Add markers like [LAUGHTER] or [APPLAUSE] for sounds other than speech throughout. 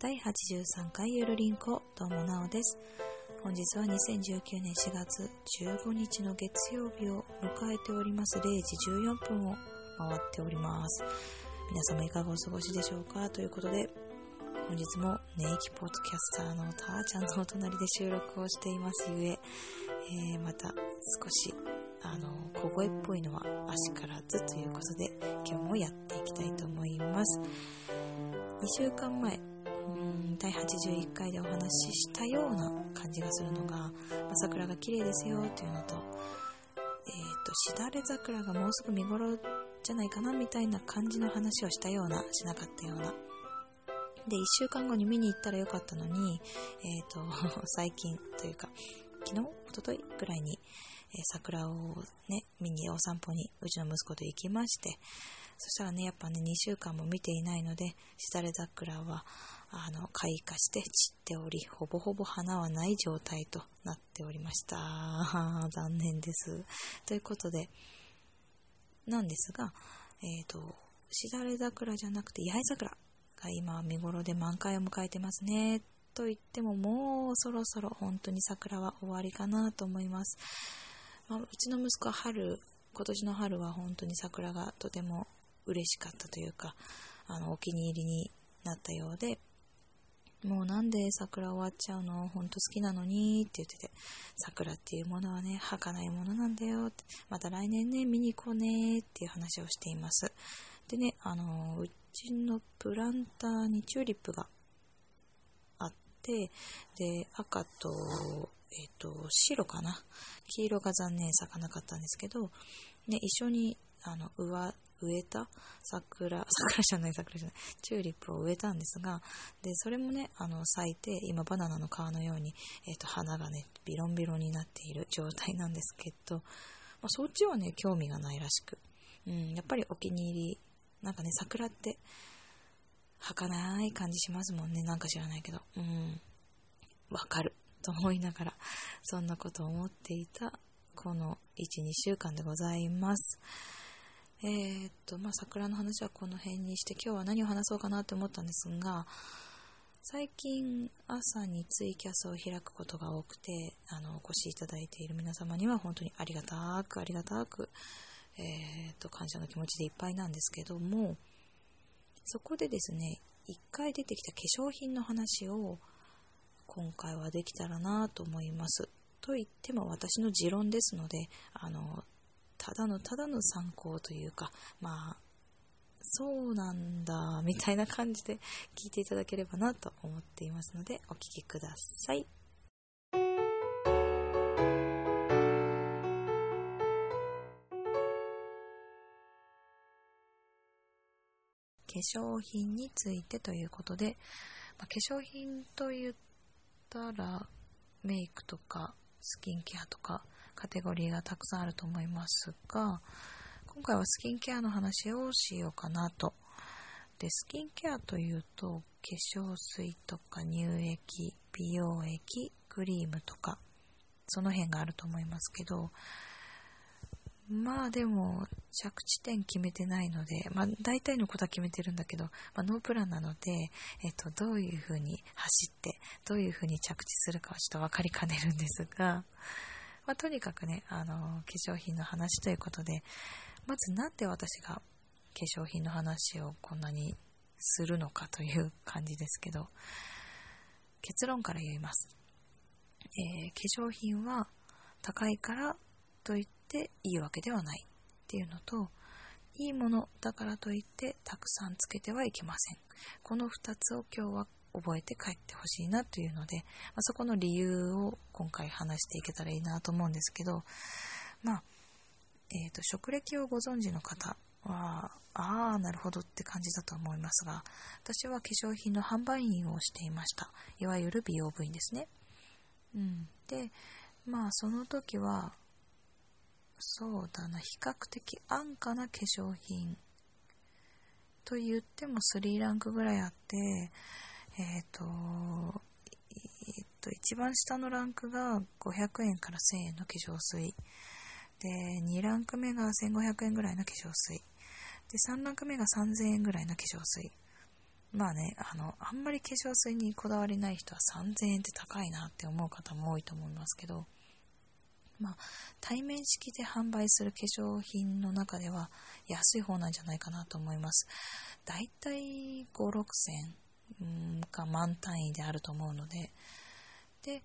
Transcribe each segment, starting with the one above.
第83回ゆるりんこどうもなおです。本日は2019年4月15日の月曜日を迎えております。0時14分を回っております。皆様いかがお過ごしでしょうか？ということで本日もネイキポッドキャスターのたーちゃんのお隣で収録をしていますゆええー、また少しあの小声っぽいのは足からずということで今日もやっていきたいと思います。2週間前第81回でお話ししたような感じがするのが、桜が綺麗ですよっていうのと、え、ー、と、しだれ桜がもうすぐ見頃じゃないかなみたいな感じの話をしたような、しなかったような。で、1週間後に見に行ったらよかったのに、え、ー、と、[LAUGHS] 最近というか、昨日、おとといぐらいに、えー、桜をね、見にお散歩にうちの息子と行きまして、そしたらね、やっぱね、2週間も見ていないので、しだれ桜は、あの、開花して散っており、ほぼほぼ花はない状態となっておりました。[LAUGHS] 残念です。ということで、なんですが、えっ、ー、と、しだれ桜じゃなくて八重桜が今見頃で満開を迎えてますね。と言ってももうそろそろ本当に桜は終わりかなと思います。まあ、うちの息子は春、今年の春は本当に桜がとても嬉しかったというか、あの、お気に入りになったようで、もうなんで桜終わっちゃうの？ほんと好きなのに？って言ってて、桜っていうものはね、儚いものなんだよって、また来年ね、見に行こうねっていう話をしています。でね、あの、うちのプランターにチューリップがあって、で、赤と、えっ、ー、と、白かな？黄色が残念咲かなかったんですけど、ね、一緒に、あの、上、植えた？桜、[LAUGHS] 桜じゃない桜じゃない、チューリップを植えたんですが、で、それもね、あの、咲いて、今バナナの皮のように、えっ、ー、と、花がね、ビロンビロンになっている状態なんですけど、まあ、そっちはね、興味がないらしく、うん、やっぱりお気に入り、なんかね、桜って、儚い感じしますもんね、なんか知らないけど、うん、わかる、と思いながら、そんなことを思っていた、この1、2週間でございます。えー、っと、まあ、桜の話はこの辺にして、今日は何を話そうかなって思ったんですが、最近朝にツイキャスを開くことが多くて、あの、お越しいただいている皆様には本当にありがたく、ありがたく、えー、っと、感謝の気持ちでいっぱいなんですけども、そこでですね、一回出てきた化粧品の話を今回はできたらなと思います。と言っても私の持論ですので、あの、ただのただの参考というか、まあ、そうなんだ、みたいな感じで聞いていただければなと思っていますので、お聴きください。化粧品についてということで、まあ、化粧品と言ったらメイクとかスキンケアとかカテゴリーがたくさんあると思いますが、今回はスキンケアの話をしようかなと。で、スキンケアというと、化粧水とか乳液、美容液、クリームとか、その辺があると思いますけど、まあでも、着地点決めてないので、まあ大体のことは決めてるんだけど、まあノープランなので、えっと、どういう風に走って、どういう風に着地するかはちょっと分かりかねるんですが、まあ、とにかくね、あの、化粧品の話ということで、まずなんで私が化粧品の話をこんなにするのかという感じですけど、結論から言います。えー、化粧品は高いからといっていいわけではないっていうのと、いいものだからといってたくさんつけてはいけません。この2つを今日は覚えて帰ってほしいなというので、まあ、そこの理由を今回話していけたらいいなと思うんですけど、まあ、えっ、ー、と、職歴をご存知の方は、ああ、なるほどって感じだと思いますが、私は化粧品の販売員をしていました。いわゆる美容部員ですね。うん。で、まあ、その時は、そうだな、比較的安価な化粧品と言っても3ランクぐらいあって、えっ、ー、と、えっ、ー、と、一番下のランクが500円から1000円の化粧水。で、2ランク目が1500円ぐらいの化粧水。で、3ランク目が3000円ぐらいの化粧水。まあね、あの、あんまり化粧水にこだわりない人は3000円って高いなって思う方も多いと思いますけど、まあ、対面式で販売する化粧品の中では安い方なんじゃないかなと思います。だいたい5、6千か満単位であると思うので、で、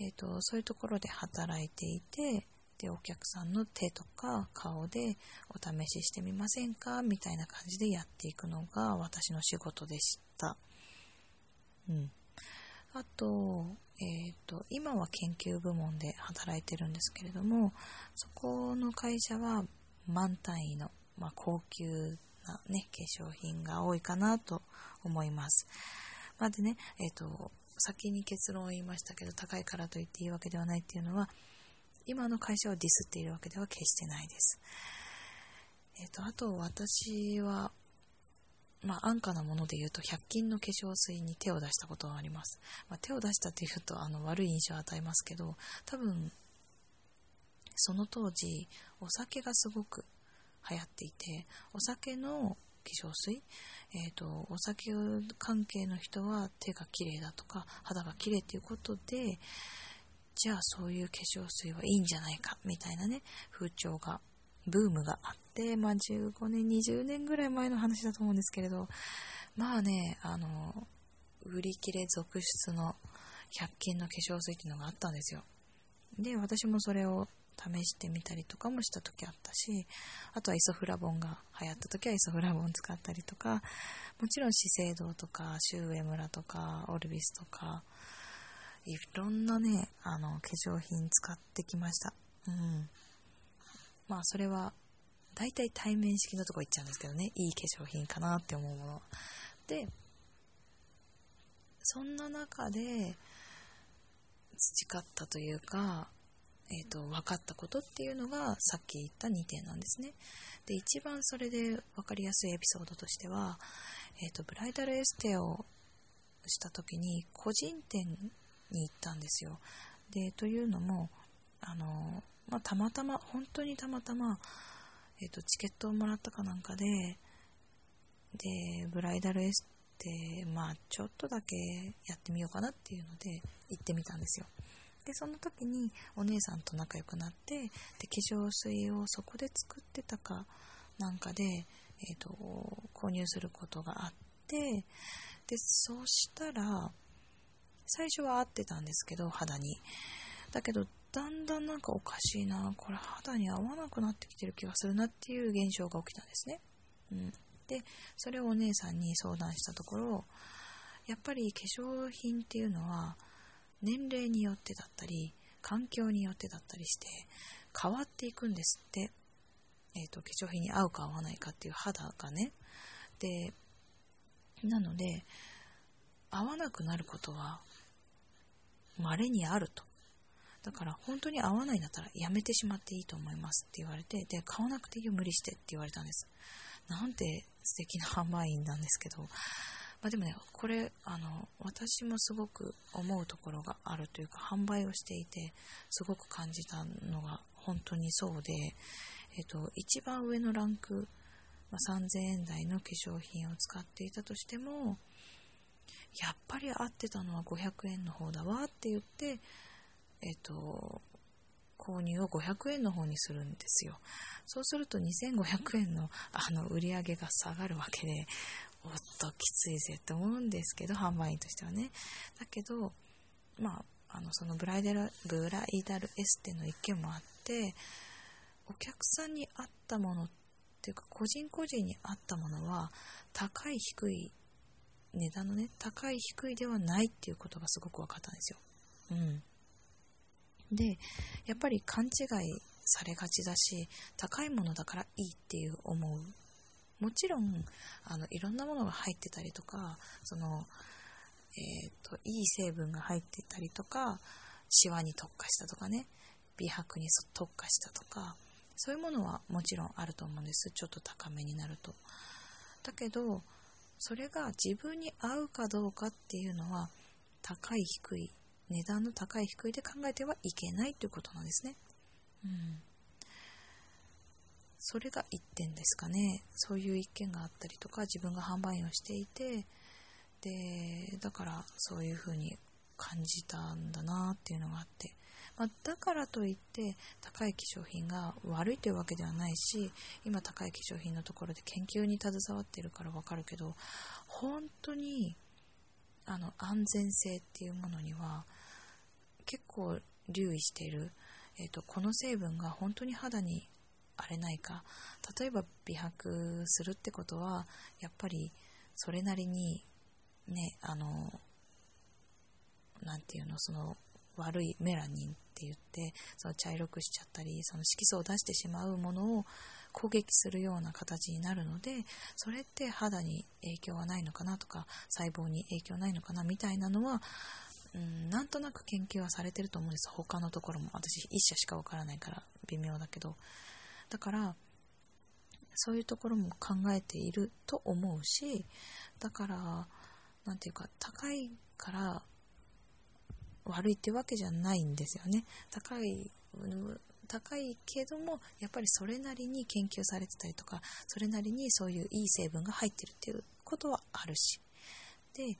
えっ、ー、と、そういうところで働いていて、で、お客さんの手とか顔でお試ししてみませんか？みたいな感じでやっていくのが私の仕事でした。うん。あと、えっ、ー、と、今は研究部門で働いてるんですけれども、そこの会社は満単位の、まあ、高級なね、化粧品が多いかなと思います。まあ、でね、えっ、ー、と、先に結論を言いましたけど、高いからといっていいわけではないっていうのは、今の会社をディスっているわけでは決してないです。えっ、ー、と、あと私は、まあ、安価なもので言うと、100均の化粧水に手を出したことがあります。まあ、手を出したっていうと、あの、悪い印象を与えますけど、多分、その当時、お酒がすごく流行っていて、お酒の粧水、えっ、ー、と、お酒関係の人は手が綺麗だとか、肌が綺麗っていうことで、じゃあそういう化粧水はいいんじゃないか、みたいなね、風潮が、ブームがあって、まあ15年、20年ぐらい前の話だと思うんですけれど、まあね、あの、売り切れ続出の100均の化粧水っていうのがあったんですよ。で、私もそれを試してみたりとかもした時あったし、あとはイソフラボンが流行った時はイソフラボン使ったりとか、もちろん資生堂とか、シュウエムラとか、オルビスとか、いろんなね、あの、化粧品使ってきました。うん。まあ、それは、大体対面式のとこ行っちゃうんですけどね、いい化粧品かなって思うもの。で、そんな中で、培ったというか、えーと、分かったことっていうのがさっき言った2点なんですね。で一番それで分かりやすいエピソードとしては、えーとブライダルエステをした時に個人店に行ったんですよ。でというのもあの、まあ、たまたま本当にたまたま、えーと、チケットをもらったかなんかででブライダルエステまあちょっとだけやってみようかなっていうので行ってみたんですよ。でその時にお姉さんと仲良くなってで化粧水をそこで作ってたかなんかで、えーと購入することがあってでそしたら最初は合ってたんですけど、肌に。だけど、だんだんなんかおかしいな、これ肌に合わなくなってきてる気がするなっていう現象が起きたんですね。うん。で、それをお姉さんに相談したところ、やっぱり化粧品っていうのは、年齢によってだったり、環境によってだったりして、変わっていくんですって。えっ、ー、と、化粧品に合うか合わないかっていう肌がね。で、なので、合わなくなることは稀にあると。だから本当に合わないんだったらやめてしまっていいと思いますって言われて、で、買わなくていいよ、無理してって言われたんです。なんて素敵な販売員なんですけど、まあ、でもね、これ、あの、私もすごく思うところがあるというか、販売をしていて、すごく感じたのが本当にそうで、えっと、一番上のランク、まあ、3000円台の化粧品を使っていたとしても、やっぱり合ってたのは500円の方だわって言って、えっ、と、購入を500円の方にするんですよ。そうすると2500円のあの売り上げが下がるわけで、おっときついぜって思うんですけど、販売員としてはね。だけど、まあ、あの、そのブライダル、ブライダルエステの意見もあって、お客さんに合ったものっていうか、個人個人に合ったものは、高い低い値段のね、高い低いではないっていうことがすごく分かったんですよ。うん。で、やっぱり勘違いされがちだし、高いものだからいいっていう思う。もちろん、あの、いろんなものが入ってたりとか、その、えっ、ー、と、いい成分が入ってたりとか、シワに特化したとかね、美白に特化したとか、そういうものはもちろんあると思うんです。ちょっと高めになると。だけど、それが自分に合うかどうかっていうのは高い低い値段の高い低いで考えてはいけないということなんですね。うん。それが1点ですかね。そういう一件があったりとか、自分が販売員をしていて、でだからそういう風に感じたんだなっていうのがあって、まあ、だからといって高い化粧品が悪いというわけではないし今高い化粧品のところで研究に携わっているからわかるけど本当にあの安全性っていうものには結構留意している、えーと、この成分が本当に肌に荒れないか。例えば美白するってことはやっぱりそれなりにねあの何て言うのその悪いメラニンって言ってその茶色くしちゃったりその色素を出してしまうものを攻撃するような形になるのでそれって肌に影響はないのかなとか細胞に影響ないのかなみたいなのはうんなんとなく研究はされてると思うんです。他のところも。私1社しかわからないから微妙だけど。だからそういうところも考えていると思うしだから何て言うか高いから悪いってわけじゃないんですよね。高い高いけどもやっぱりそれなりに研究されてたりとかそれなりにそういういい成分が入ってるっていうことはあるし。で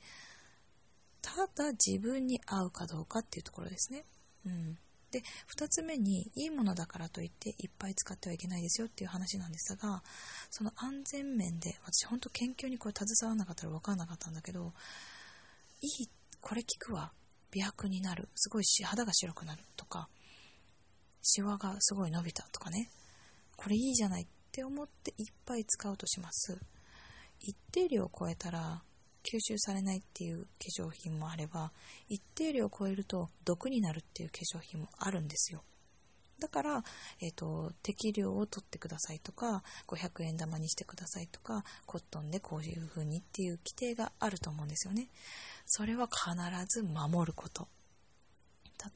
ただ自分に合うかどうかっていうところですね。うん、で2つ目にいいものだからといっていっぱい使ってはいけないですよっていう話なんですがその安全面で私本当研究にこれ携わらなかったら分かんなかったんだけどいいこれ効くわ。美白になる。すごい肌が白くなるとかシワがすごい伸びたとかね。これいいじゃないって思っていっぱい使うとします。一定量を超えたら吸収されないっていう化粧品もあれば一定量を超えると毒になるっていう化粧品もあるんですよ。だから、えーと、適量を取ってくださいとか500円玉にしてくださいとかコットンでこういう風にっていう規定があると思うんですよね。それは必ず守ること。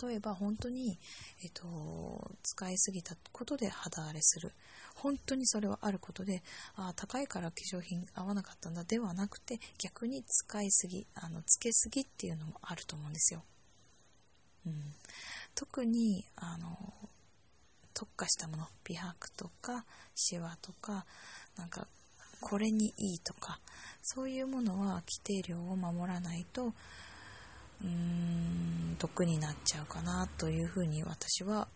例えば本当に、えっと、使いすぎたことで肌荒れする。本当にそれはあることであ高いから化粧品合わなかったんだではなくて逆に使いすぎあのつけすぎっていうのもあると思うんですよ、うん、特にあの特化したもの美白とかシワとかなんかこれにいいとかそういうものは規定量を守らないとうーん毒になっちゃうかなというふうに私は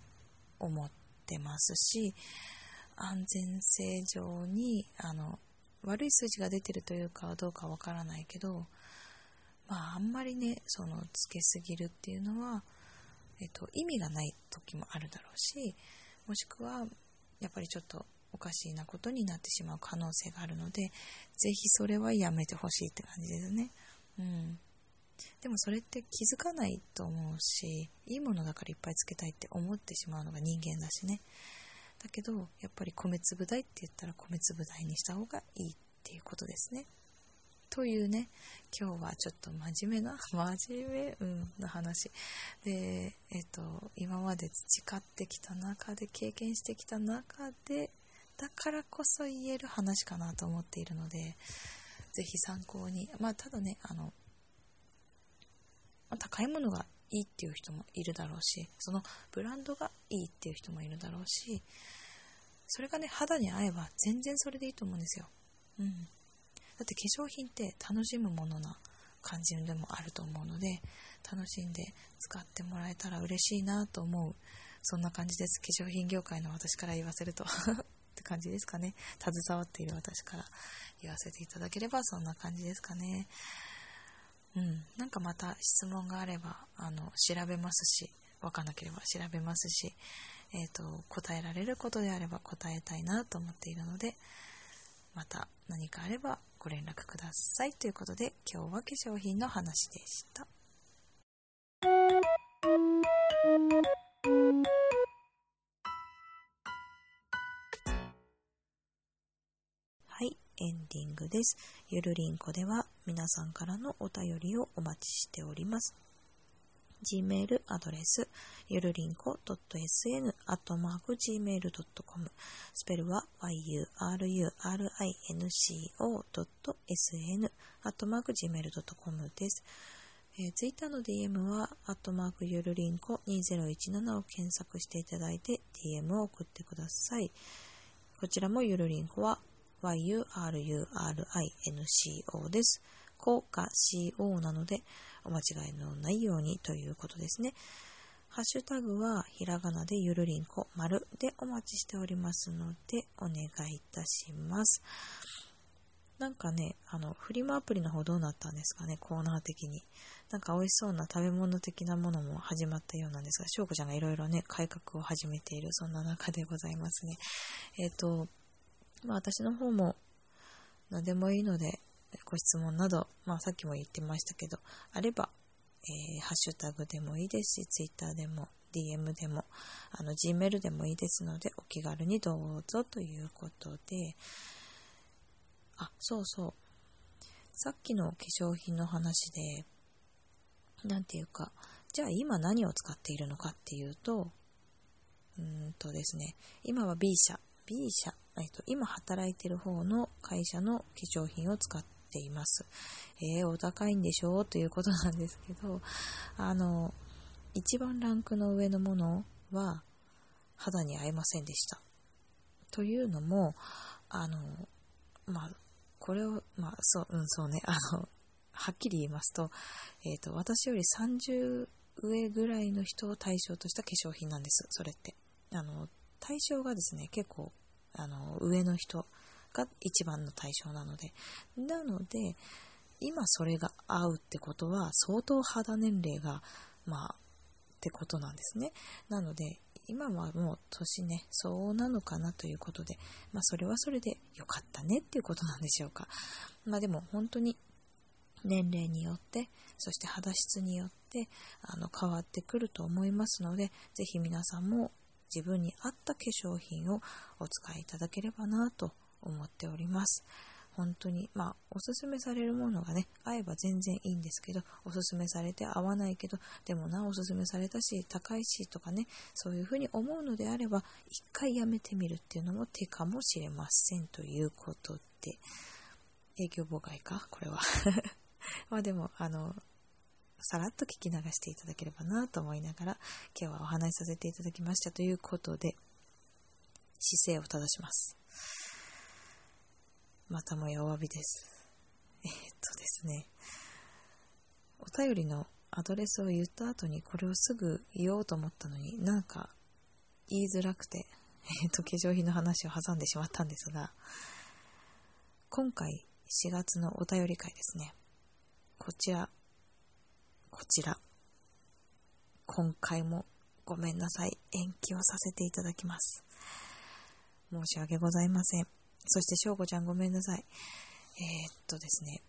思ってますし安全性上にあの悪い数字が出てるというかどうかわからないけどまああんまりねそのつけすぎるっていうのは、えっと、意味がない時もあるだろうしもしくはやっぱりちょっとおかしいなことになってしまう可能性があるのでぜひそれはやめてほしいって感じですね。うんでもそれって気づかないと思うしいいものだからいっぱいつけたいって思ってしまうのが人間だしね。だけどやっぱり米粒大って言ったら米粒大にした方がいいっていうことですね。というね今日はちょっと真面目な [LAUGHS] 真面目、うん、な話。でえっと今まで培ってきた中で経験してきた中でだからこそ言える話かなと思っているのでぜひ参考に。まあただねあの高いものがいいっていう人もいるだろうしそのブランドがいいっていう人もいるだろうしそれがね肌に合えば全然それでいいと思うんですよ、うん、だって化粧品って楽しむものな感じでもあると思うので楽しんで使ってもらえたら嬉しいなと思う。そんな感じです。化粧品業界の私から言わせると。[LAUGHS] って感じですかね。携わっている私から言わせていただければそんな感じですかね。うん、なんかまた質問があればあの調べますし分かんなければ調べますし、えーと、答えられることであれば答えたいなと思っているのでまた何かあればご連絡くださいということで今日は化粧品の話でした。エンディングです。ゆるりんこでは皆さんからのお便りをお待ちしております。Gmail アドレス、ゆるりんこ .sn.gmail.com、スペルは yurinco.sn.gmail.com です。えー、ツイッターの DM は、アットマークゆるりんこ2017を検索していただいて DM を送ってください。こちらもゆるりんこは yurinco です。こか CO なので、お間違いのないようにということですね。ハッシュタグはひらがなでゆるりんこ丸でお待ちしておりますのでお願いいたします。なんかね、あの、フリマアプリの方どうなったんですかね、コーナー的に。なんか美味しそうな食べ物的なものも始まったようなんですが、翔子ちゃんがいろいろね、改革を始めている、そんな中でございますね。えっ、ー、と、まあ私の方も何でもいいので、ご質問など、まあさっきも言ってましたけど、あれば、えー、ハッシュタグでもいいですし、ツイッターでも、DM でも、あの、Gmail でもいいですので、お気軽にどうぞということで、あ、そうそう。さっきの化粧品の話で、なんていうか、じゃあ今何を使っているのかっていうと、うんとですね、今は B 社、B 社、えっと、今働いてる方の会社の化粧品を使っています。えー、お高いんでしょう？ということなんですけど、あの、一番ランクの上のものは肌に合いませんでした。というのも、あの、まあ、これを、まあ、そう、うん、そうね、あの、はっきり言いますと、えっ、ー、と、私より30上ぐらいの人を対象とした化粧品なんです、それって。あの、対象がですね、結構、あの、上の人が一番の対象なので。なので、今それが合うってことは、相当肌年齢が、まあ、ってことなんですね。なので、今はもう年ね、相応なのかなということで、まあそれはそれで良かったねっていうことなんでしょうか。まあでも本当に年齢によって、そして肌質によって、あの変わってくると思いますので、ぜひ皆さんも自分に合った化粧品をお使いいただければなと思っております。本当に、まあ、おすすめされるものがね、合えば全然いいんですけど、おすすめされて合わないけど、でもな、おすすめされたし、高いしとかね、そういうふうに思うのであれば、一回やめてみるっていうのも手かもしれませんということで、営業妨害か？これは。[LAUGHS] まあでも、あの、さらっと聞き流していただければなと思いながら、今日はお話しさせていただきましたということで、姿勢を正します。またもやお詫びです。え、っとですね、お便りのアドレスを言った後にこれをすぐ言おうと思ったのになんか言いづらくて、えー、っと、化粧品の話を挟んでしまったんですが、今回4月のお便り会ですね。こちら、こちら、今回もごめんなさい。延期をさせていただきます。申し訳ございません。そして、しょうこちゃんごめんなさい。えー、っとですね、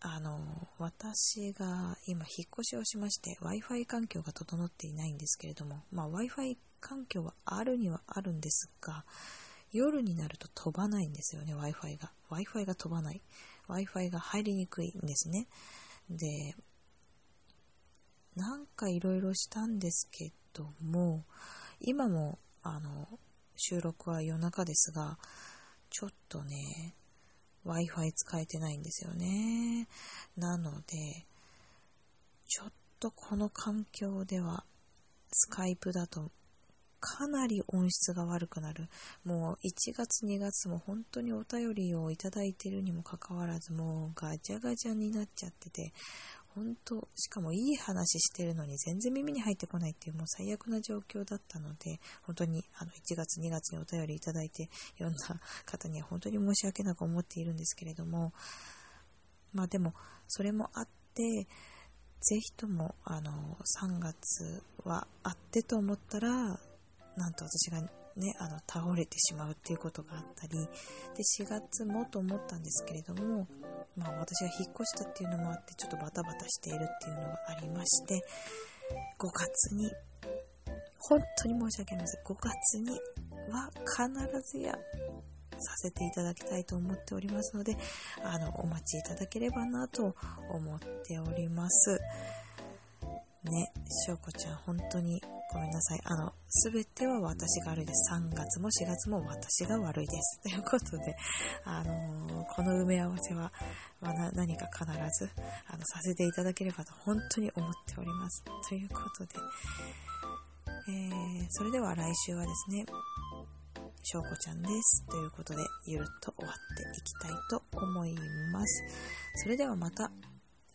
あの、私が今引っ越しをしまして Wi-Fi 環境が整っていないんですけれども、まあ Wi-Fi 環境はあるにはあるんですが、夜になると飛ばないんですよね、Wi-Fi が。Wi-Fi が飛ばない。Wi-Fi が入りにくいんですね。で、なんかいろいろしたんですけども、今も、あの、収録は夜中ですが、ちょっとね、Wi-Fi 使えてないんですよね。なので、ちょっとこの環境では、スカイプだとかなり音質が悪くなる。もう1月2月も本当にお便りをいただいてるにもかかわらず、もうガチャガチャになっちゃってて、本当、しかもいい話してるのに全然耳に入ってこないっていうもう最悪な状況だったので、本当にあの1月2月にお便りいただいて読んだ方には本当に申し訳なく思っているんですけれども、まあでも、それもあって、ぜひとも、あの、3月はあってと思ったら、なんと私がね、あの、倒れてしまうっていうことがあったり、で、4月もと思ったんですけれども、まあ私が引っ越したっていうのもあって、ちょっとバタバタしているっていうのがありまして、5月に、本当に申し訳ありません。5月には必ずやさせていただきたいと思っておりますので、あの、お待ちいただければなと思っております。ね、しょうこちゃん、本当にごめんなさい。あの、すべては私が悪いです。3月も4月も私が悪いです。[LAUGHS] ということで、あのー、この埋め合わせは、まあ、何か必ず、あの、させていただければと本当に思っております。ということで、えー、それでは来週はですね、しょうこちゃんです。ということで、ゆるっと終わっていきたいと思います。それではまた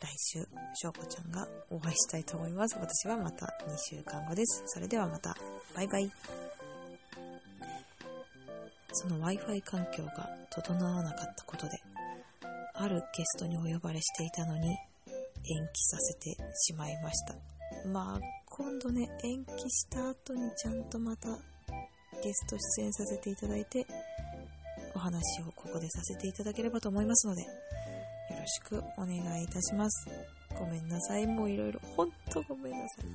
来週、しょうこちゃんがお会いしたいと思います。私はまた2週間後です。それではまた、バイバイ。その Wi-Fi 環境が整わなかったことで、あるゲストにお呼ばれしていたのに、延期させてしまいました。まあ、今度ね、延期した後にちゃんとまたゲスト出演させていただいて、お話をここでさせていただければと思いますので、ろしくお願いいたします。ごめんなさい。もういろいろ、ほんとごめんなさい。